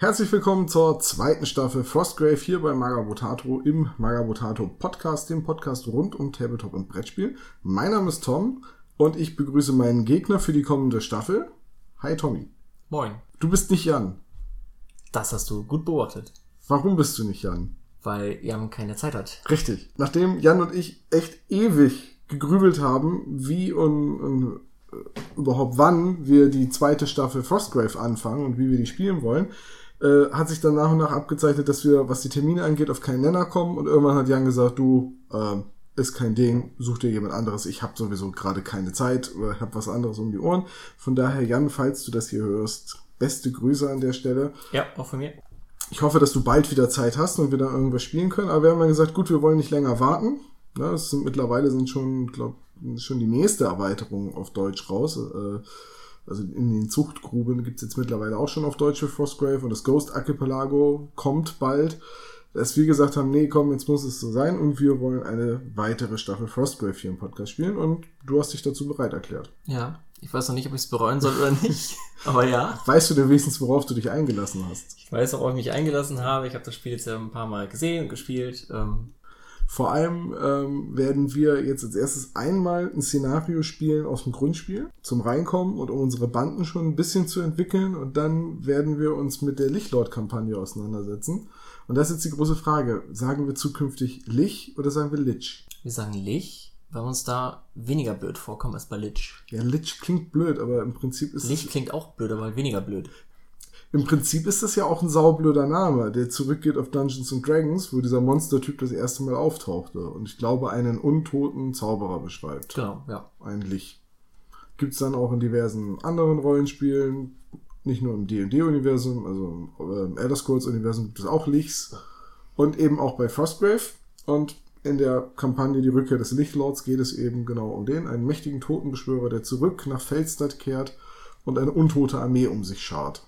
Herzlich willkommen zur zweiten Staffel Frostgrave hier bei Magabotato im Magabotato Podcast, dem Podcast rund um Tabletop und Brettspiel. Mein Name ist Tom und ich begrüße meinen Gegner für die kommende Staffel. Hi Tommy. Moin. Du bist nicht Jan. Das hast du gut beobachtet. Warum bist du nicht Jan? Weil Jan keine Zeit hat. Richtig. Nachdem Jan und ich echt ewig gegrübelt haben, wie und, und äh, überhaupt wann wir die zweite Staffel Frostgrave anfangen und wie wir die spielen wollen, äh, hat sich dann nach und nach abgezeichnet, dass wir, was die Termine angeht, auf keinen Nenner kommen. Und irgendwann hat Jan gesagt, du, äh, ist kein Ding, such dir jemand anderes. Ich habe sowieso gerade keine Zeit oder habe was anderes um die Ohren. Von daher, Jan, falls du das hier hörst, beste Grüße an der Stelle. Ja, auch von mir. Ich hoffe, dass du bald wieder Zeit hast und wir dann irgendwas spielen können. Aber wir haben dann gesagt, gut, wir wollen nicht länger warten. Ja, es sind mittlerweile sind schon, glaube schon die nächste Erweiterung auf Deutsch raus. Äh, also in den Zuchtgruben gibt's jetzt mittlerweile auch schon auf Deutsch für Frostgrave und das Ghost Archipelago kommt bald. Dass wir gesagt haben, nee, komm, jetzt muss es so sein und wir wollen eine weitere Staffel Frostgrave hier im Podcast spielen und du hast dich dazu bereit erklärt. Ja, ich weiß noch nicht, ob ich es bereuen soll oder nicht, aber ja. Weißt du denn wenigstens, worauf du dich eingelassen hast? Ich weiß, worauf ich mich eingelassen habe. Ich habe das Spiel jetzt ja ein paar Mal gesehen und gespielt. Ähm, vor allem ähm, werden wir jetzt als erstes einmal ein Szenario spielen aus dem Grundspiel zum Reinkommen und um unsere Banden schon ein bisschen zu entwickeln. Und dann werden wir uns mit der Lichtlord-Kampagne auseinandersetzen. Und das ist jetzt die große Frage. Sagen wir zukünftig Lich oder sagen wir Lich? Wir sagen Lich, weil uns da weniger blöd vorkommen als bei Lich. Ja, Lich klingt blöd, aber im Prinzip ist Lich klingt auch blöd, aber weniger blöd. Im Prinzip ist das ja auch ein saublöder Name, der zurückgeht auf Dungeons and Dragons, wo dieser Monstertyp das erste Mal auftauchte und ich glaube einen untoten Zauberer beschreibt. Genau, ja. Eigentlich. Gibt's dann auch in diversen anderen Rollenspielen, nicht nur im D&D-Universum, also im Elder Scrolls-Universum gibt es auch Lichs und eben auch bei Frostgrave und in der Kampagne Die Rückkehr des Lichtlords geht es eben genau um den, einen mächtigen Totenbeschwörer, der zurück nach Feldstadt kehrt und eine untote Armee um sich schart.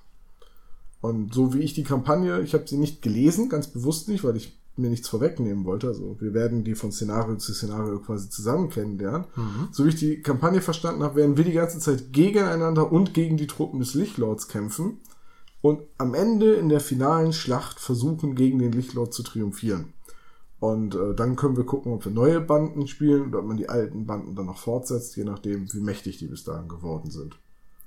Und so wie ich die Kampagne, ich habe sie nicht gelesen, ganz bewusst nicht, weil ich mir nichts vorwegnehmen wollte. Also wir werden die von Szenario zu Szenario quasi zusammen kennenlernen. Mhm. So wie ich die Kampagne verstanden habe, werden wir die ganze Zeit gegeneinander und gegen die Truppen des Lichtlords kämpfen und am Ende in der finalen Schlacht versuchen, gegen den Lichtlord zu triumphieren. Und äh, dann können wir gucken, ob wir neue Banden spielen oder ob man die alten Banden dann noch fortsetzt, je nachdem, wie mächtig die bis dahin geworden sind.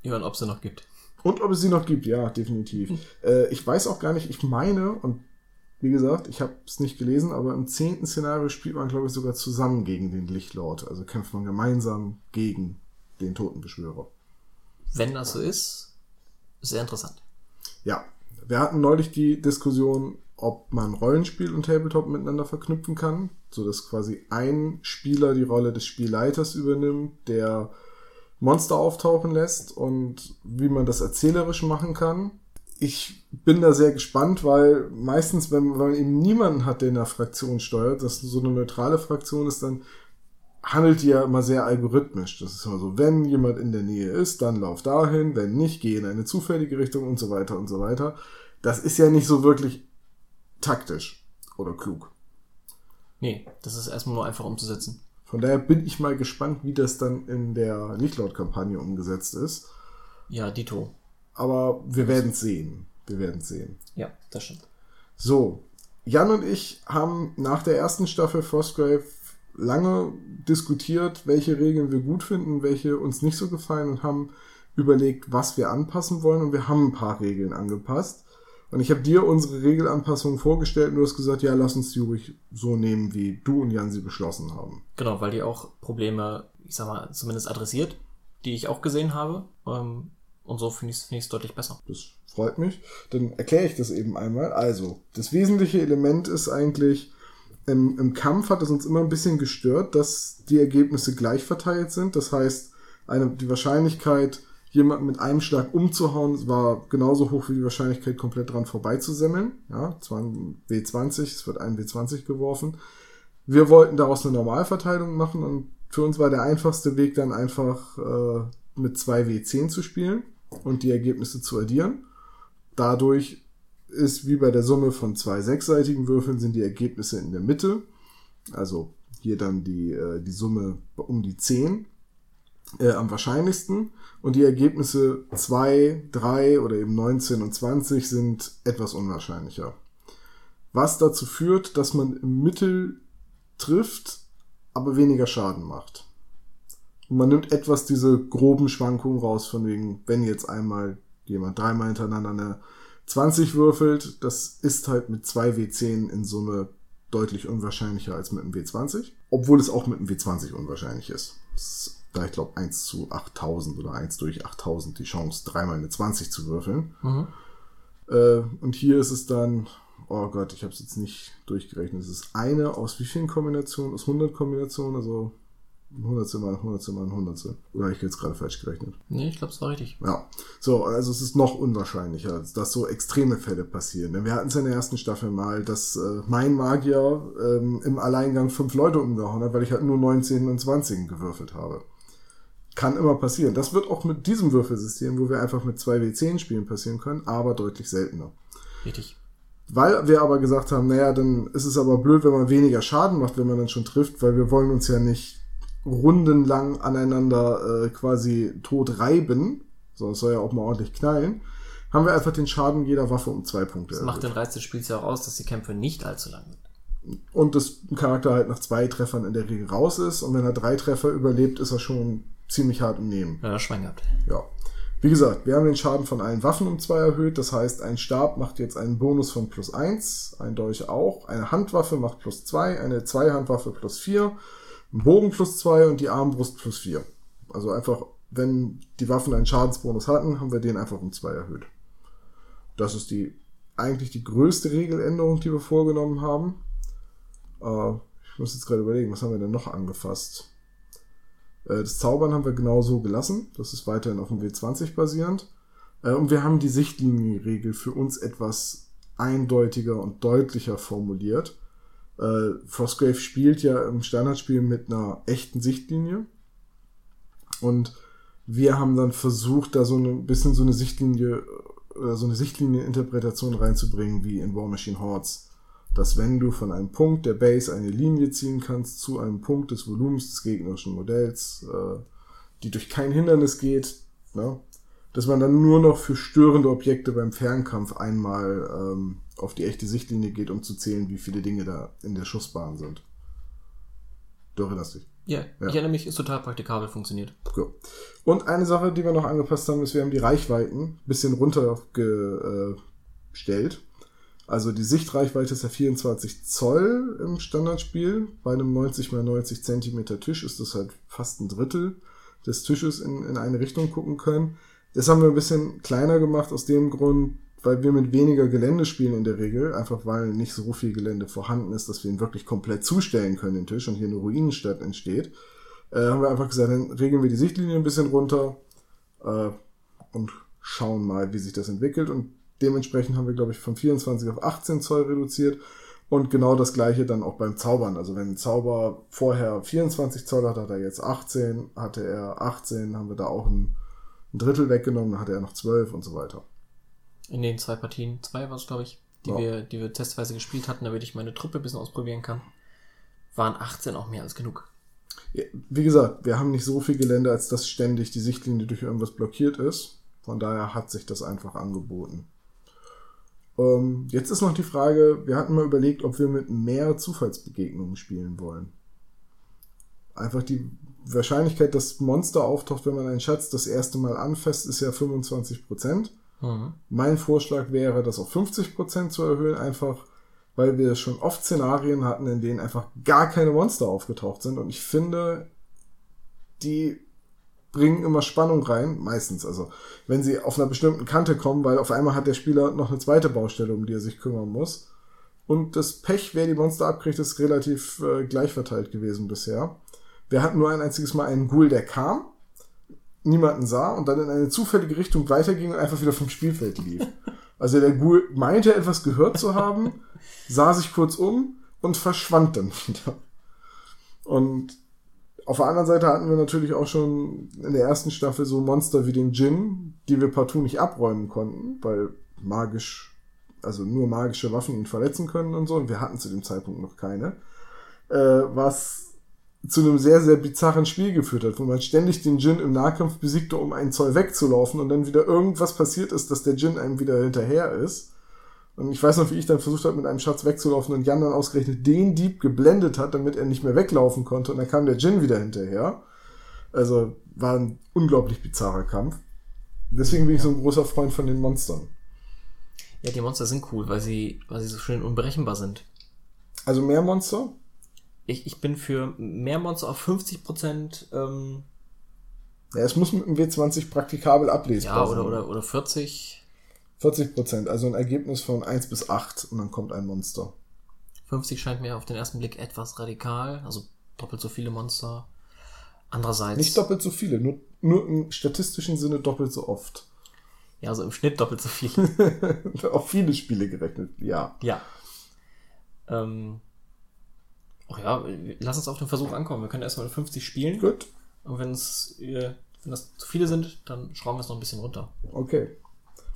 Ja, und ob es sie noch gibt. Und ob es sie noch gibt, ja, definitiv. Äh, ich weiß auch gar nicht, ich meine, und wie gesagt, ich habe es nicht gelesen, aber im zehnten Szenario spielt man, glaube ich, sogar zusammen gegen den Lichtlord. Also kämpft man gemeinsam gegen den Totenbeschwörer. Wenn das so ist, sehr interessant. Ja, wir hatten neulich die Diskussion, ob man Rollenspiel und Tabletop miteinander verknüpfen kann, so dass quasi ein Spieler die Rolle des Spielleiters übernimmt, der Monster auftauchen lässt und wie man das erzählerisch machen kann. Ich bin da sehr gespannt, weil meistens, wenn, wenn man eben niemanden hat, der in der Fraktion steuert, dass so eine neutrale Fraktion ist, dann handelt die ja immer sehr algorithmisch. Das ist immer so, wenn jemand in der Nähe ist, dann lauf dahin, wenn nicht, geh in eine zufällige Richtung und so weiter und so weiter. Das ist ja nicht so wirklich taktisch oder klug. Nee, das ist erstmal nur einfach umzusetzen. Von daher bin ich mal gespannt, wie das dann in der Lichtlord-Kampagne umgesetzt ist. Ja, Dito. Aber wir werden es sehen. Wir werden es sehen. Ja, das stimmt. So, Jan und ich haben nach der ersten Staffel Frostgrave lange diskutiert, welche Regeln wir gut finden, welche uns nicht so gefallen und haben überlegt, was wir anpassen wollen und wir haben ein paar Regeln angepasst. Und ich habe dir unsere Regelanpassungen vorgestellt und du hast gesagt, ja, lass uns die ruhig so nehmen, wie du und Jan sie beschlossen haben. Genau, weil die auch Probleme, ich sag mal, zumindest adressiert, die ich auch gesehen habe. Ähm, und so finde ich es find deutlich besser. Das freut mich. Dann erkläre ich das eben einmal. Also, das wesentliche Element ist eigentlich, im, im Kampf hat es uns immer ein bisschen gestört, dass die Ergebnisse gleich verteilt sind. Das heißt, eine, die Wahrscheinlichkeit, jemanden mit einem Schlag umzuhauen, war genauso hoch wie die Wahrscheinlichkeit, komplett dran vorbeizusemmeln. Ja, es war ein W20, es wird ein W20 geworfen. Wir wollten daraus eine Normalverteilung machen und für uns war der einfachste Weg dann einfach äh, mit zwei W10 zu spielen und die Ergebnisse zu addieren. Dadurch ist wie bei der Summe von zwei sechsseitigen Würfeln sind die Ergebnisse in der Mitte. Also hier dann die, äh, die Summe um die 10 äh, am wahrscheinlichsten und die Ergebnisse 2, 3 oder eben 19 und 20 sind etwas unwahrscheinlicher. Was dazu führt, dass man im Mittel trifft, aber weniger Schaden macht. Und man nimmt etwas diese groben Schwankungen raus, von wegen, wenn jetzt einmal jemand dreimal hintereinander eine 20 würfelt, das ist halt mit zwei W10 in Summe deutlich unwahrscheinlicher als mit einem W20, obwohl es auch mit einem W20 unwahrscheinlich ist. ist da ich glaube 1 zu 8000 oder 1 durch 8000 die Chance, dreimal eine 20 zu würfeln. Mhm. Äh, und hier ist es dann, oh Gott, ich habe es jetzt nicht durchgerechnet, es ist eine aus wie vielen Kombinationen? Aus 100 Kombinationen, also Hundertstel mal Hundertstel mal Hundertstel. Oder habe ich jetzt gerade falsch gerechnet? Nee, ich glaube, es war richtig. Ja. So, also es ist noch unwahrscheinlicher, dass so extreme Fälle passieren. Denn wir hatten es in der ersten Staffel mal, dass äh, mein Magier ähm, im Alleingang fünf Leute umgehauen hat, weil ich halt nur 19 und 20 gewürfelt habe. Kann immer passieren. Das wird auch mit diesem Würfelsystem, wo wir einfach mit zwei W10 spielen, passieren können, aber deutlich seltener. Richtig. Weil wir aber gesagt haben, naja, dann ist es aber blöd, wenn man weniger Schaden macht, wenn man dann schon trifft, weil wir wollen uns ja nicht rundenlang aneinander äh, quasi tot reiben, so es soll ja auch mal ordentlich knallen, haben wir einfach den Schaden jeder Waffe um zwei Punkte. Das macht den Reiz des Spiels ja auch aus, dass die Kämpfe nicht allzu lang sind. Und das Charakter halt nach zwei Treffern in der Regel raus ist und wenn er drei Treffer überlebt, ist er schon ziemlich hart im Nehmen. Ja, Schwein gehabt. Ja. Wie gesagt, wir haben den Schaden von allen Waffen um zwei erhöht. Das heißt, ein Stab macht jetzt einen Bonus von plus eins, ein Dolch auch. Eine Handwaffe macht plus zwei, eine Zweihandwaffe plus vier Bogen plus zwei und die Armbrust plus vier. Also einfach, wenn die Waffen einen Schadensbonus hatten, haben wir den einfach um zwei erhöht. Das ist die eigentlich die größte Regeländerung, die wir vorgenommen haben. Äh, ich muss jetzt gerade überlegen, was haben wir denn noch angefasst? Äh, das Zaubern haben wir genau so gelassen. Das ist weiterhin auf dem W20 basierend. Äh, und wir haben die Sichtlinienregel für uns etwas eindeutiger und deutlicher formuliert. Äh, Frostgrave spielt ja im Standardspiel mit einer echten Sichtlinie. Und wir haben dann versucht, da so ein bisschen so eine Sichtlinie, so eine Sichtlinieninterpretation reinzubringen, wie in War Machine Hordes. Dass wenn du von einem Punkt der Base eine Linie ziehen kannst zu einem Punkt des Volumens des gegnerischen Modells, äh, die durch kein Hindernis geht, ne, dass man dann nur noch für störende Objekte beim Fernkampf einmal ähm, auf die echte Sichtlinie geht, um zu zählen, wie viele Dinge da in der Schussbahn sind. Du erinnerst dich? Ja, ja. ich erinnere mich, ist total praktikabel, funktioniert. Cool. Und eine Sache, die wir noch angepasst haben, ist, wir haben die Reichweiten ein bisschen runtergestellt. Also die Sichtreichweite ist ja 24 Zoll im Standardspiel. Bei einem 90 x 90 Zentimeter Tisch ist das halt fast ein Drittel des Tisches in, in eine Richtung gucken können. Das haben wir ein bisschen kleiner gemacht aus dem Grund, weil wir mit weniger Gelände spielen in der Regel, einfach weil nicht so viel Gelände vorhanden ist, dass wir ihn wirklich komplett zustellen können, den Tisch, und hier eine Ruinenstadt entsteht, äh, haben wir einfach gesagt, dann regeln wir die Sichtlinie ein bisschen runter äh, und schauen mal, wie sich das entwickelt. Und dementsprechend haben wir, glaube ich, von 24 auf 18 Zoll reduziert. Und genau das gleiche dann auch beim Zaubern. Also wenn ein Zauber vorher 24 Zoll hat, hat er jetzt 18, hatte er 18, haben wir da auch ein, ein Drittel weggenommen, dann hatte er noch 12 und so weiter in den zwei Partien, zwei war es, glaube ich, die, ja. wir, die wir testweise gespielt hatten, damit ich meine Truppe ein bisschen ausprobieren kann, waren 18 auch mehr als genug. Wie gesagt, wir haben nicht so viel Gelände, als dass ständig die Sichtlinie durch irgendwas blockiert ist. Von daher hat sich das einfach angeboten. Ähm, jetzt ist noch die Frage, wir hatten mal überlegt, ob wir mit mehr Zufallsbegegnungen spielen wollen. Einfach die Wahrscheinlichkeit, dass Monster auftaucht, wenn man einen Schatz das erste Mal anfasst, ist ja 25 Prozent. Mhm. Mein Vorschlag wäre, das auf 50% zu erhöhen, einfach weil wir schon oft Szenarien hatten, in denen einfach gar keine Monster aufgetaucht sind. Und ich finde, die bringen immer Spannung rein, meistens. Also, wenn sie auf einer bestimmten Kante kommen, weil auf einmal hat der Spieler noch eine zweite Baustelle, um die er sich kümmern muss. Und das Pech, wer die Monster abkriegt, ist relativ äh, gleich verteilt gewesen bisher. Wir hatten nur ein einziges Mal einen Ghoul, der kam niemanden sah und dann in eine zufällige Richtung weiterging und einfach wieder vom Spielfeld lief. Also der Ghoul meinte etwas gehört zu haben, sah sich kurz um und verschwand dann wieder. Und auf der anderen Seite hatten wir natürlich auch schon in der ersten Staffel so Monster wie den Djinn, die wir partout nicht abräumen konnten, weil magisch, also nur magische Waffen ihn verletzen können und so. Und wir hatten zu dem Zeitpunkt noch keine. Äh, was zu einem sehr, sehr bizarren Spiel geführt hat, wo man ständig den Djinn im Nahkampf besiegte, um einen Zoll wegzulaufen und dann wieder irgendwas passiert ist, dass der Djinn einem wieder hinterher ist. Und ich weiß noch, wie ich dann versucht habe, mit einem Schatz wegzulaufen und Jan dann ausgerechnet den Dieb geblendet hat, damit er nicht mehr weglaufen konnte und dann kam der Djinn wieder hinterher. Also war ein unglaublich bizarrer Kampf. Deswegen bin ich so ein großer Freund von den Monstern. Ja, die Monster sind cool, weil sie, weil sie so schön unberechenbar sind. Also mehr Monster? Ich, ich bin für mehr Monster auf 50%, ähm, Ja, es muss mit dem W20 praktikabel ablesbar ja, sein. oder, oder, oder 40. 40 Prozent, also ein Ergebnis von 1 bis 8 und dann kommt ein Monster. 50 scheint mir auf den ersten Blick etwas radikal, also doppelt so viele Monster. Andererseits, Nicht doppelt so viele, nur, nur im statistischen Sinne doppelt so oft. ja, also im Schnitt doppelt so viel. Auf viele Spiele gerechnet, ja. ja. Ähm, ach ja, lass uns auf den Versuch ankommen. Wir können erstmal 50 spielen. Gut, Und wenn es, äh, wenn das zu viele sind, dann schrauben wir es noch ein bisschen runter. okay.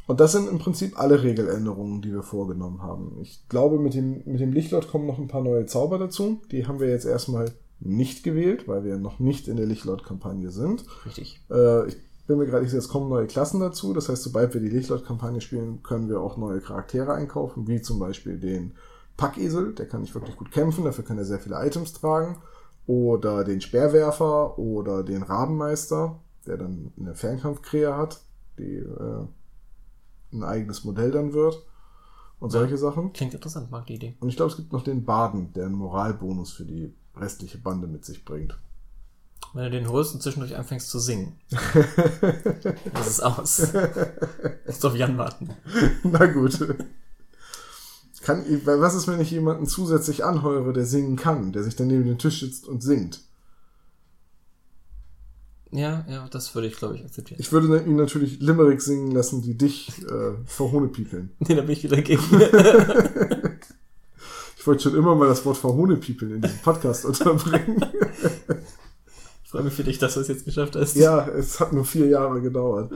Und das sind im Prinzip alle Regeländerungen, die wir vorgenommen haben. Ich glaube, mit dem, mit dem Lichtlord kommen noch ein paar neue Zauber dazu. Die haben wir jetzt erstmal nicht gewählt, weil wir noch nicht in der Lichtlord-Kampagne sind. Richtig. Äh, ich bin mir gerade nicht sicher, es kommen neue Klassen dazu. Das heißt, sobald wir die Lichtlord-Kampagne spielen, können wir auch neue Charaktere einkaufen, wie zum Beispiel den Packesel, der kann nicht wirklich gut kämpfen, dafür kann er sehr viele Items tragen. Oder den Speerwerfer oder den Rabenmeister, der dann eine Fernkampfkrähe hat, die äh, ein eigenes Modell dann wird. Und solche Sachen. Klingt interessant, mag die Idee. Und ich glaube, es gibt noch den Baden, der einen Moralbonus für die restliche Bande mit sich bringt. Wenn du den holst und zwischendurch anfängst zu singen. das ist aus. Musst auf Jan warten. Na gut. Kann, was ist, wenn ich jemanden zusätzlich anheure, der singen kann, der sich dann neben den Tisch sitzt und singt? Ja, ja, das würde ich, glaube ich, akzeptieren. Ich würde ihn natürlich Limerick singen lassen, die dich äh, verhohnepiepeln. Nee, da bin ich wieder gegen. Ich wollte schon immer mal das Wort verhohnepiepeln in diesem Podcast unterbringen. Ich freue mich für dich, dass du es jetzt geschafft hast. ja, es hat nur vier Jahre gedauert.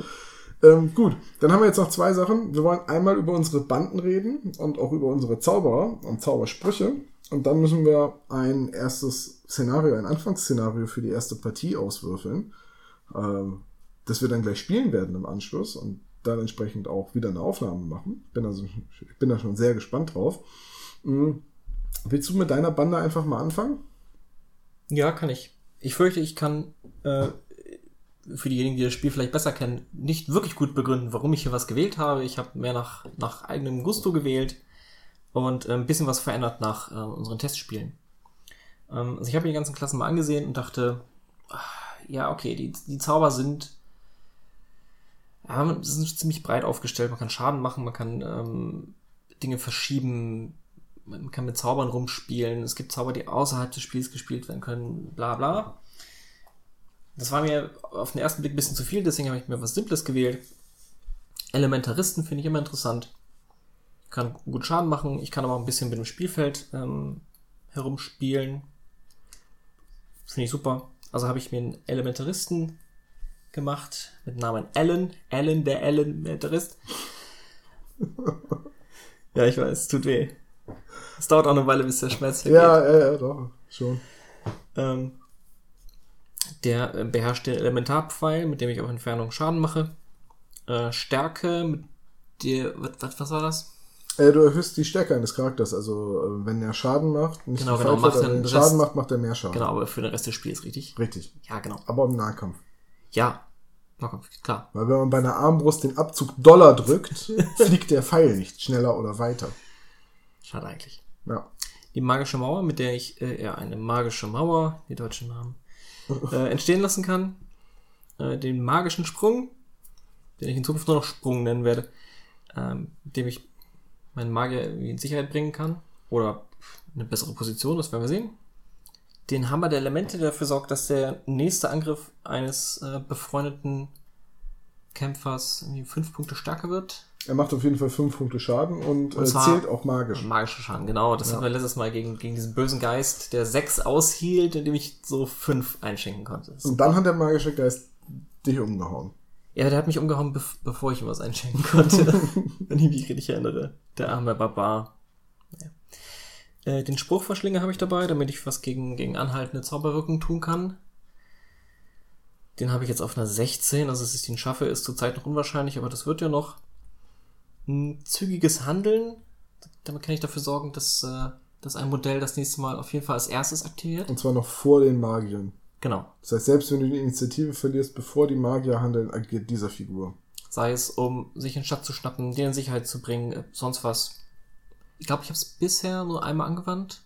Ähm, gut, dann haben wir jetzt noch zwei Sachen. Wir wollen einmal über unsere Banden reden und auch über unsere Zauberer und Zaubersprüche. Und dann müssen wir ein erstes Szenario, ein Anfangsszenario für die erste Partie auswürfeln, ähm, das wir dann gleich spielen werden im Anschluss und dann entsprechend auch wieder eine Aufnahme machen. Bin also, ich bin da schon sehr gespannt drauf. Mhm. Willst du mit deiner Bande einfach mal anfangen? Ja, kann ich. Ich fürchte, ich kann äh, für diejenigen, die das Spiel vielleicht besser kennen, nicht wirklich gut begründen, warum ich hier was gewählt habe. Ich habe mehr nach, nach eigenem Gusto gewählt und äh, ein bisschen was verändert nach äh, unseren Testspielen. Ähm, also ich habe mir die ganzen Klassen mal angesehen und dachte, ah, ja, okay, die, die Zauber sind, ja, sind ziemlich breit aufgestellt. Man kann Schaden machen, man kann ähm, Dinge verschieben, man kann mit Zaubern rumspielen. Es gibt Zauber, die außerhalb des Spiels gespielt werden können, bla bla. Das war mir auf den ersten Blick ein bisschen zu viel, deswegen habe ich mir was Simples gewählt. Elementaristen finde ich immer interessant. Kann gut Schaden machen, ich kann aber auch ein bisschen mit dem Spielfeld ähm, herumspielen. Finde ich super. Also habe ich mir einen Elementaristen gemacht mit Namen Alan. Alan, der Elementarist. ja, ich weiß, tut weh. Es dauert auch eine Weile, bis der Schmerz weggeht. Ja, ja, ja, doch, schon. Ähm, der äh, beherrscht den Elementarpfeil, mit dem ich auf Entfernung Schaden mache. Äh, Stärke, mit der. Was, was, was war das? Äh, du erhöhst die Stärke eines Charakters, also äh, wenn er Schaden macht, nicht Genau, genau, macht er den Schaden Rest- macht, macht er mehr Schaden. Genau, aber für den Rest des Spiels, richtig? Richtig. Ja, genau. Aber im Nahkampf. Ja, Nahkampf, klar. Weil wenn man bei einer Armbrust den Abzug Dollar drückt, fliegt der Pfeil nicht schneller oder weiter. Schade eigentlich. Ja. Die magische Mauer, mit der ich äh, ja, eine magische Mauer, die deutschen Namen, äh, entstehen lassen kann. Äh, den magischen Sprung, den ich in Zukunft nur noch Sprung nennen werde, ähm, mit dem ich meinen Magier in Sicherheit bringen kann. Oder eine bessere Position, das werden wir sehen. Den Hammer der Elemente, der dafür sorgt, dass der nächste Angriff eines äh, befreundeten Kämpfers irgendwie fünf Punkte stärker wird. Er macht auf jeden Fall fünf Punkte Schaden und, Und äh, zählt auch magisch. Magischer Schaden, genau. Das Ja. hatten wir letztes Mal gegen, gegen diesen bösen Geist, der sechs aushielt, indem ich so fünf einschenken konnte. Und dann hat der magische Geist dich umgehauen. Ja, der hat mich umgehauen, bev bevor ich ihm was einschenken konnte. Wenn ich mich richtig erinnere. Der arme Barbar. Ja. Äh, den Spruchverschlinger habe ich dabei, damit ich was gegen, gegen anhaltende Zauberwirkung tun kann. Den habe ich jetzt auf einer 16, also dass ich den schaffe, ist zurzeit noch unwahrscheinlich, aber das wird ja noch. Ein zügiges Handeln, damit kann ich dafür sorgen, dass, äh, dass ein Modell das nächste Mal auf jeden Fall als erstes aktiviert. Und zwar noch vor den Magiern. Genau. Das heißt, selbst wenn du die Initiative verlierst, bevor die Magier handeln, agiert dieser Figur. Sei es, um sich in Stadt zu schnappen, den in Sicherheit zu bringen, äh, sonst was. Ich glaube, ich habe es bisher nur einmal angewandt.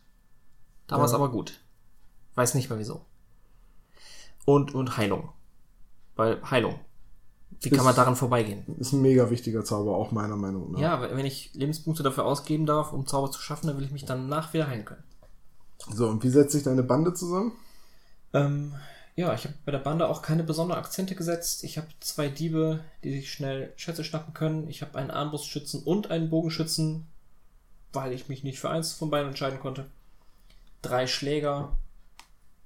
Da war es Ja. aber gut. Weiß nicht mehr wieso. Und, und Heilung. Weil Heilung. Wie kann Ist- man daran vorbeigehen? Ist ein mega wichtiger Zauber, auch meiner Meinung nach. Ja, wenn ich Lebenspunkte dafür ausgeben darf, um Zauber zu schaffen, dann will ich mich danach wieder heilen können. So, und wie setzt sich deine Bande zusammen? Ähm, ja, ich habe bei der Bande auch keine besonderen Akzente gesetzt. Ich habe zwei Diebe, die sich schnell Schätze schnappen können. Ich habe einen Armbrustschützen und einen Bogenschützen, weil ich mich nicht für eins von beiden entscheiden konnte. Drei Schläger,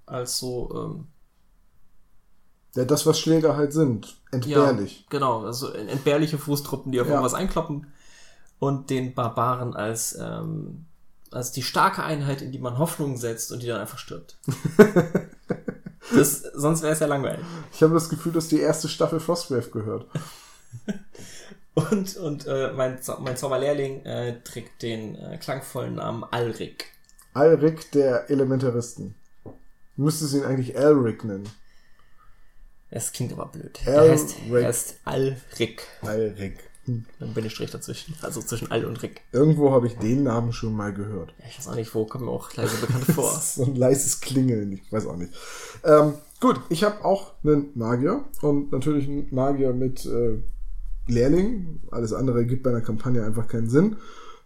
also ähm, Ja, das, was Schläger halt sind. Entbehrlich. Ja, genau, also entbehrliche Fußtruppen, die auf Ja. irgendwas einkloppen. Und den Barbaren als, ähm, als die starke Einheit, in die man Hoffnung setzt und die dann einfach stirbt. das, sonst wäre es ja langweilig. Ich habe das Gefühl, dass die erste Staffel Frostgrave gehört. Und, und äh, mein, Zau mein Zauberlehrling äh, trägt den äh, klangvollen Namen Alrik. Alrik der Elementaristen. Du müsstest ihn eigentlich Elric nennen. Das klingt aber blöd. Der heißt, der heißt Alrik. Alrik. Hm. Dann bin ich Strich dazwischen. Also zwischen Al und Rick. Irgendwo habe ich den Namen schon mal gehört. Ja, ich weiß auch nicht, wo kommt mir auch leise bekannt vor. So ein leises Klingeln, ich weiß auch nicht. Ähm, gut, ich habe auch einen Magier und natürlich einen Magier mit äh, Lehrling. Alles andere gibt bei einer Kampagne einfach keinen Sinn,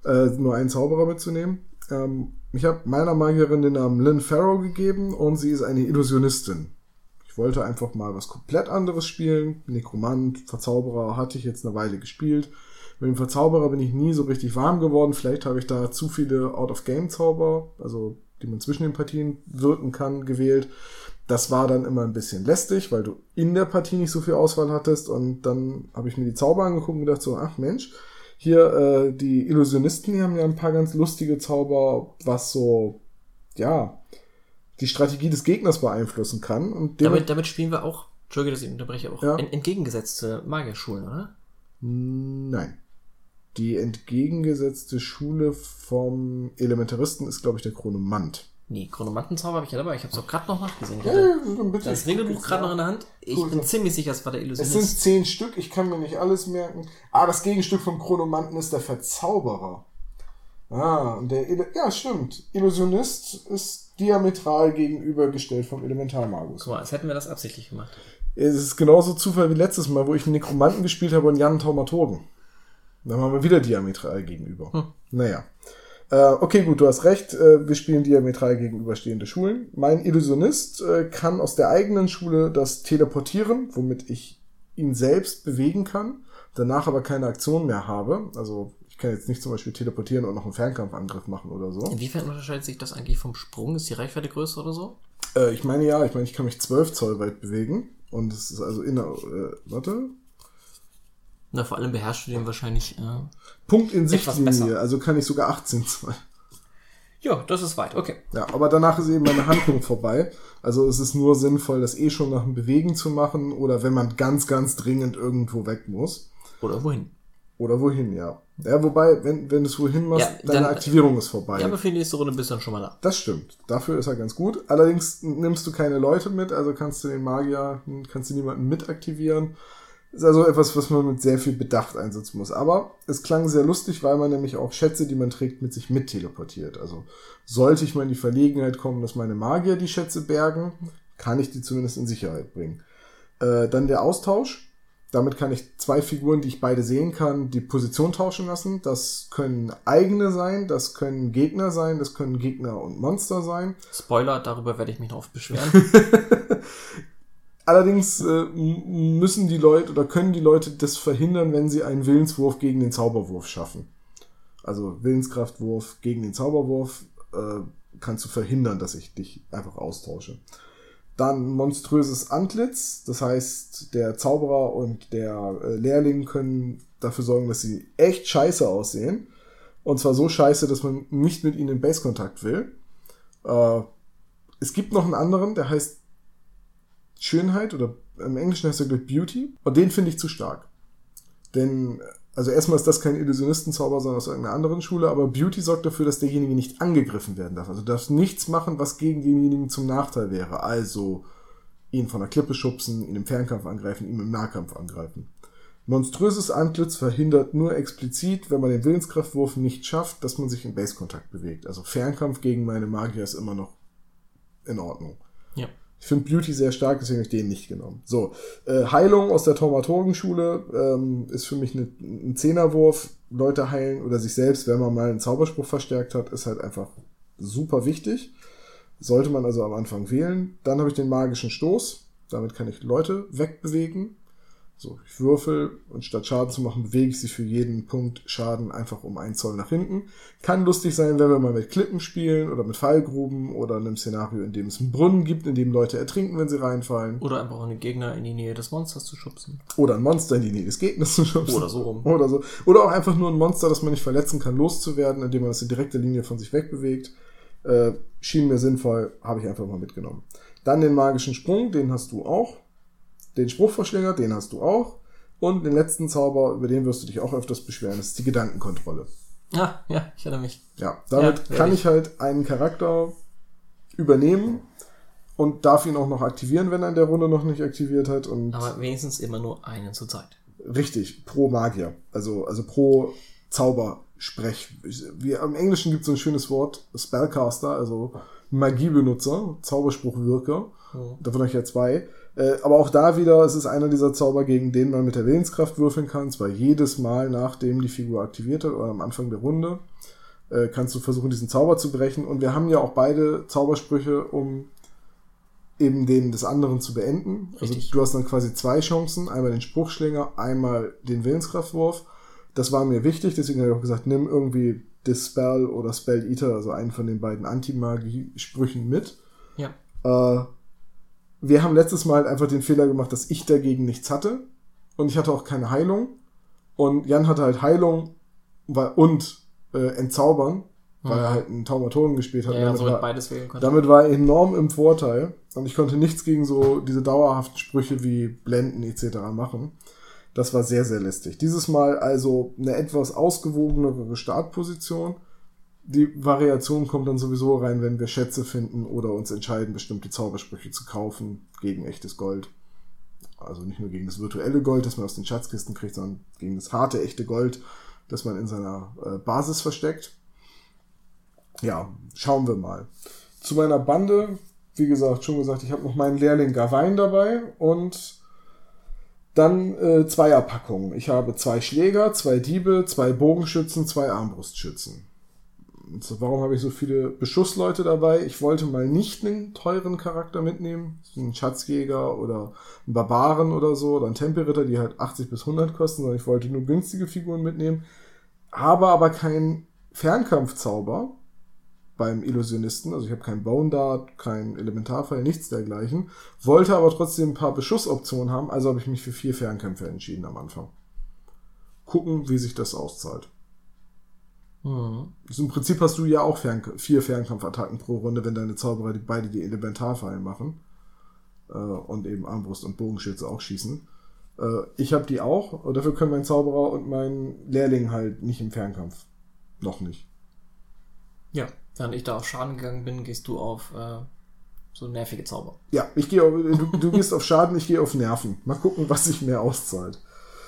äh, nur einen Zauberer mitzunehmen. Ähm, ich habe meiner Magierin den Namen Lynn Farrow gegeben und sie ist eine Illusionistin. Ich wollte einfach mal was komplett anderes spielen. Nekromant, Verzauberer hatte ich jetzt eine Weile gespielt. Mit dem Verzauberer bin ich nie so richtig warm geworden. Vielleicht habe ich da zu viele Out-of-Game-Zauber, also die man zwischen den Partien wirken kann, gewählt. Das war dann immer ein bisschen lästig, weil du in der Partie nicht so viel Auswahl hattest. Und dann habe ich mir die Zauber angeguckt und gedacht so, ach Mensch, hier äh, die Illusionisten, die haben ja ein paar ganz lustige Zauber, was so, ja, die Strategie des Gegners beeinflussen kann. Und Damit, damit spielen wir auch, Entschuldige, dass ich unterbreche, auch Ja. ent entgegengesetzte Magierschulen, oder? Nein. Die entgegengesetzte Schule vom Elementaristen ist, glaube ich, der Chronomant. Nee, Chronomantenzauber habe ich ja dabei. Ich habe es auch gerade noch nachgesehen. Ich Ja, hatte bitte. das Regelbuch gerade noch in der Hand. Ich Cool. bin ziemlich sicher, es war der Es Illusionist. sind zehn Stück, ich kann mir nicht alles merken. Ah, das Gegenstück vom Chronomanten ist der Verzauberer. Ah, und der, Ele ja, stimmt. Illusionist ist diametral gegenübergestellt vom Elementarmagus. Guck mal, als hätten wir das absichtlich gemacht. Es ist genauso Zufall wie letztes Mal, wo ich einen Nekromanten gespielt habe und Jan einen Taumaturgen. Dann waren wir wieder diametral gegenüber. Hm. Naja. Äh, okay, gut, du hast recht. Äh, wir spielen diametral gegenüberstehende Schulen. Mein Illusionist äh, kann aus der eigenen Schule das teleportieren, womit ich ihn selbst bewegen kann, danach aber keine Aktion mehr habe. Also ich kann jetzt nicht zum Beispiel teleportieren und noch einen Fernkampfangriff machen oder so. Inwiefern unterscheidet sich das eigentlich vom Sprung? Ist die Reichweite größer oder so? Äh, ich meine ja, ich meine, ich kann mich 12 Zoll weit bewegen. Und es ist also in der, äh, warte, Na, vor allem beherrschst du den wahrscheinlich. Äh... Punkt in Sichtlinie, also kann ich sogar 18 Zoll. Ja, das ist weit. Okay. Ja, aber danach ist eben meine Handlung vorbei. Also es ist nur sinnvoll, das eh schon nach dem Bewegen zu machen oder wenn man ganz, ganz dringend irgendwo weg muss. Oder wohin? Oder wohin, ja. Ja, wobei, wenn, wenn du es wohin machst, Ja, deine dann- Aktivierung ist vorbei. Ja, aber für die nächste Runde bist du dann schon mal da. Das stimmt. Dafür ist er ganz gut. Allerdings nimmst du keine Leute mit, also kannst du den Magier, kannst du niemanden mit aktivieren. Ist also etwas, was man mit sehr viel Bedacht einsetzen muss. Aber es klang sehr lustig, weil man nämlich auch Schätze, die man trägt, mit sich mit teleportiert. Also sollte ich mal in die Verlegenheit kommen, dass meine Magier die Schätze bergen, kann ich die zumindest in Sicherheit bringen. Äh, dann der Austausch. Damit kann ich zwei Figuren, die ich beide sehen kann, die Position tauschen lassen. Das können eigene sein, das können Gegner sein, das können Gegner und Monster sein. Spoiler, darüber werde ich mich noch oft beschweren. Allerdings äh, müssen die Leute oder können die Leute das verhindern, wenn sie einen Willenswurf gegen den Zauberwurf schaffen. Also Willenskraftwurf gegen den Zauberwurf äh, kannst du verhindern, dass ich dich einfach austausche. Dann monströses Antlitz, das heißt, der Zauberer und der äh, Lehrling können dafür sorgen, dass sie echt scheiße aussehen. Und zwar so scheiße, dass man nicht mit ihnen in Base-Kontakt will. Äh, es gibt noch einen anderen, der heißt Schönheit oder im Englischen heißt er Beauty. Und den finde ich zu stark. Denn, also erstmal ist das kein Illusionistenzauber, sondern aus irgendeiner anderen Schule, aber Beauty sorgt dafür, dass derjenige nicht angegriffen werden darf. Also du darfst nichts machen, was gegen denjenigen zum Nachteil wäre. Also ihn von der Klippe schubsen, ihn im Fernkampf angreifen, ihn im Nahkampf angreifen. Monströses Antlitz verhindert nur explizit, wenn man den Willenskraftwurf nicht schafft, dass man sich in Base-Kontakt bewegt. Also Fernkampf gegen meine Magier ist immer noch in Ordnung. Ich finde Beauty sehr stark, deswegen habe ich den nicht genommen. So, äh, Heilung aus der Taumaturgenschule ähm, ist für mich eine, ein Zehnerwurf. Leute heilen oder sich selbst, wenn man mal einen Zauberspruch verstärkt hat, ist halt einfach super wichtig. Sollte man also am Anfang wählen. Dann habe ich den magischen Stoß. Damit kann ich Leute wegbewegen. So, ich würfel und statt Schaden zu machen, bewege ich sie für jeden Punkt Schaden einfach um einen Zoll nach hinten. Kann lustig sein, wenn wir mal mit Klippen spielen oder mit Fallgruben oder in einem Szenario, in dem es einen Brunnen gibt, in dem Leute ertrinken, wenn sie reinfallen. Oder einfach einen Gegner in die Nähe des Monsters zu schubsen. Oder ein Monster in die Nähe des Gegners zu schubsen. Oder so rum. Oder so. Oder auch einfach nur ein Monster, das man nicht verletzen kann, loszuwerden, indem man es in direkter Linie von sich wegbewegt. Äh, schien mir sinnvoll, habe ich einfach mal mitgenommen. Dann den magischen Sprung, den hast du auch. Den Spruchverschlinger, den hast du auch. Und den letzten Zauber, über den wirst du dich auch öfters beschweren, ist die Gedankenkontrolle. Ah, ja, ich erinnere mich. Ja, damit Ja, kann ich halt einen Charakter übernehmen und darf ihn auch noch aktivieren, wenn er in der Runde noch nicht aktiviert hat. Und Aber wenigstens immer nur einen zur Zeit. richtig, pro Magier. Also, also pro Zaubersprech. Wie, Im Englischen gibt es so ein schönes Wort, Spellcaster, also Magiebenutzer, Zauberspruchwirker. Davon habe ich ja zwei. Äh, aber auch da wieder, es ist einer dieser Zauber, gegen den man mit der Willenskraft würfeln kann. Zwar jedes Mal, nachdem die Figur aktiviert hat oder am Anfang der Runde, äh, kannst du versuchen, diesen Zauber zu brechen. Und wir haben ja auch beide Zaubersprüche, um eben den des anderen zu beenden. Also Richtig. du hast dann quasi zwei Chancen. Einmal den Spruchschlinger, einmal den Willenskraftwurf. Das war mir wichtig, deswegen habe ich auch gesagt, nimm irgendwie Dispel oder Spell Eater, also einen von den beiden Anti-Magie-Sprüchen mit. Ja. Äh, wir haben letztes Mal halt einfach den Fehler gemacht, dass ich dagegen nichts hatte. Und ich hatte auch keine Heilung. Und Jan hatte halt Heilung und äh, Entzaubern, weil er halt einen Taumatoren gespielt hat. Ja, damit, somit war, beides wählen konnte. damit war er enorm im Vorteil. Und ich konnte nichts gegen so diese dauerhaften Sprüche wie Blenden etc. machen. Das war sehr, sehr lästig. Dieses Mal also eine etwas ausgewogenere Startposition. Die Variation kommt dann sowieso rein, wenn wir Schätze finden oder uns entscheiden, bestimmte Zaubersprüche zu kaufen gegen echtes Gold. Also nicht nur gegen das virtuelle Gold, das man aus den Schatzkisten kriegt, sondern gegen das harte, echte Gold, das man in seiner äh, Basis versteckt. Ja, schauen wir mal. Zu meiner Bande, wie gesagt, schon gesagt, ich habe noch meinen Lehrling Gawain dabei und dann äh, Zweierpackungen. Ich habe zwei Schläger, zwei Diebe, zwei Bogenschützen, zwei Armbrustschützen. So, warum habe ich so viele Beschussleute dabei? Ich wollte mal nicht einen teuren Charakter mitnehmen, einen Schatzjäger oder einen Barbaren oder so, oder einen Tempelritter, die halt 80 bis 100 kosten, sondern ich wollte nur günstige Figuren mitnehmen. Habe aber keinen Fernkampfzauber beim Illusionisten, also ich habe keinen Bone Dart, keinen Elementarfall, nichts dergleichen, wollte aber trotzdem ein paar Beschussoptionen haben, also habe ich mich für vier Fernkämpfe entschieden am Anfang. Gucken, wie sich das auszahlt. Mhm. Also Im Prinzip hast du ja auch Fern vier Fernkampfattacken pro Runde, wenn deine Zauberer die beide die Elementarfallen machen. Äh, und eben Armbrust und Bogenschütze auch schießen. Äh, ich habe die auch, aber dafür können mein Zauberer und mein Lehrling halt nicht im Fernkampf. Noch nicht. Ja, während ich da auf Schaden gegangen bin, gehst du auf äh, so nervige Zauber. Ja, ich gehe auf, du, du gehst auf Schaden, ich gehe auf Nerven. Mal gucken, was sich mehr auszahlt.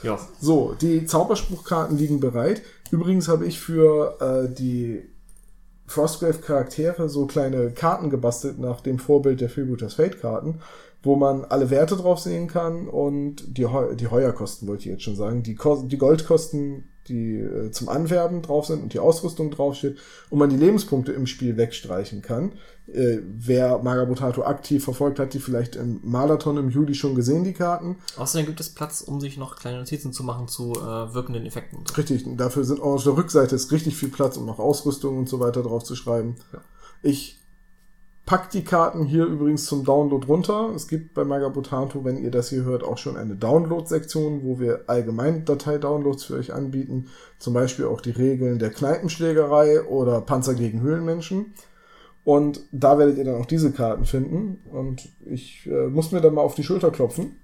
Ja. So, die Zauberspruchkarten liegen bereit. Übrigens habe ich für äh, die Frostgrave-Charaktere so kleine Karten gebastelt nach dem Vorbild der Freebooters Fate-Karten, wo man alle Werte drauf sehen kann und die, Heu die Heuerkosten, wollte ich jetzt schon sagen, die, Kos die Goldkosten, die äh, zum Anwerben drauf sind und die Ausrüstung draufsteht und man die Lebenspunkte im Spiel wegstreichen kann. Äh, wer Magabotato aktiv verfolgt hat, die vielleicht im Marathon im Juli schon gesehen, die Karten. Außerdem gibt es Platz, um sich noch kleine Notizen zu machen zu äh, wirkenden Effekten. Richtig, dafür sind auch auf der Rückseite ist richtig viel Platz, um noch Ausrüstung und so weiter drauf zu schreiben. Ich Packt die Karten hier übrigens zum Download runter. Es gibt bei Magabotato, wenn ihr das hier hört, auch schon eine Download-Sektion, wo wir allgemein Datei-Downloads für euch anbieten. Zum Beispiel auch die Regeln der Kneipenschlägerei oder Panzer gegen Höhlenmenschen. Und da werdet ihr dann auch diese Karten finden. Und ich äh, muss mir dann mal auf die Schulter klopfen.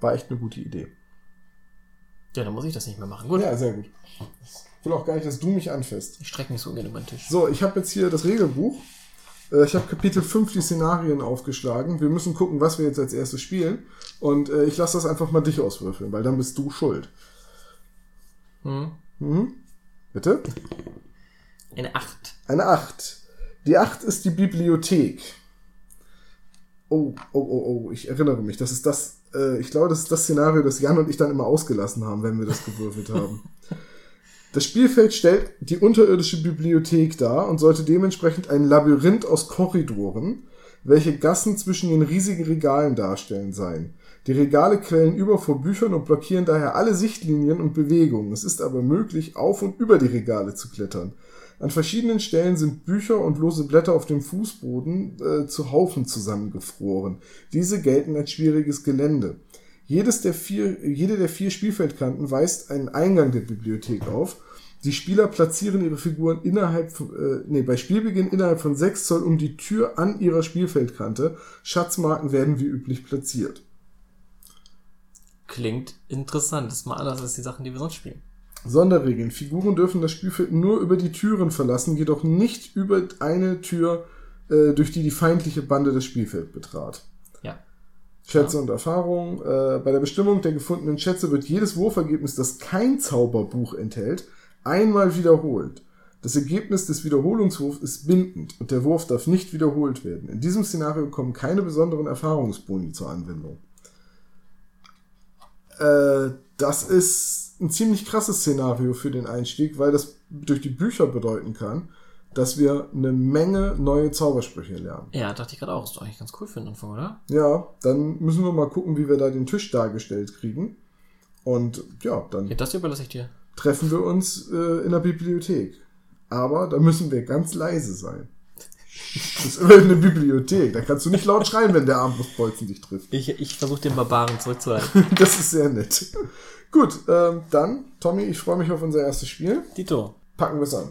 War echt eine gute Idee. Ja, dann muss ich das nicht mehr machen. Gut. Ja, sehr gut. Ich will auch gar nicht, dass du mich anfasst. Ich strecke mich so gerne über den Tisch. So, ich habe jetzt hier das Regelbuch. Äh, Ich habe Kapitel 5 die Szenarien aufgeschlagen. Wir müssen gucken, was wir jetzt als erstes spielen. Und äh, ich lasse das einfach mal dich auswürfeln, weil dann bist du schuld. Hm. Mhm. Bitte? Eine 8. Eine 8. Die 8 ist die Bibliothek. Oh, oh, oh, oh, ich erinnere mich. Das ist das, äh, ich glaube, das ist das Szenario, das Jan und ich dann immer ausgelassen haben, wenn wir das gewürfelt haben. Das Spielfeld stellt die unterirdische Bibliothek dar und sollte dementsprechend ein Labyrinth aus Korridoren, welche Gassen zwischen den riesigen Regalen darstellen sein. Die Regale quellen über vor Büchern und blockieren daher alle Sichtlinien und Bewegungen. Es ist aber möglich, auf und über die Regale zu klettern. An verschiedenen Stellen sind Bücher und lose Blätter auf dem Fußboden äh, zu Haufen zusammengefroren. Diese gelten als schwieriges Gelände. Jedes der vier, jede der vier Spielfeldkanten weist einen Eingang der Bibliothek auf. Die Spieler platzieren ihre Figuren innerhalb, von- äh, nee, bei Spielbeginn innerhalb von 6 Zoll um die Tür an ihrer Spielfeldkante. Schatzmarken werden wie üblich platziert. Klingt interessant. Das ist mal anders als die Sachen, die wir sonst spielen. Sonderregeln. Figuren dürfen das Spielfeld nur über die Türen verlassen, jedoch nicht über eine Tür, äh, durch die die feindliche Bande das Spielfeld betrat. Ja. Schätze und Erfahrung. Äh, bei der Bestimmung der gefundenen Schätze wird jedes Wurfergebnis, das kein Zauberbuch enthält, einmal wiederholt. Das Ergebnis des Wiederholungswurfs ist bindend und der Wurf darf nicht wiederholt werden. In diesem Szenario kommen keine besonderen Erfahrungsboni zur Anwendung. Äh, das ist ein ziemlich krasses Szenario für den Einstieg, weil das durch die Bücher bedeuten kann, dass wir eine Menge neue Zaubersprüche lernen. Ja, dachte ich gerade auch. Ist doch eigentlich ganz cool für den Anfang, oder? Ja, dann müssen wir mal gucken, wie wir da den Tisch dargestellt kriegen. Und ja, dann Ja, das überlasse ich dir. treffen wir uns äh, in der Bibliothek. Aber da müssen wir ganz leise sein. Das ist immerhin eine Bibliothek. Da kannst du nicht laut schreien, wenn der Armbrustbolzen dich trifft. Ich, ich versuche den Barbaren zurückzuhalten. Das ist sehr nett. Gut, ähm, dann, Tommy, ich freue mich auf unser erstes Spiel. Dito. Packen wir es an.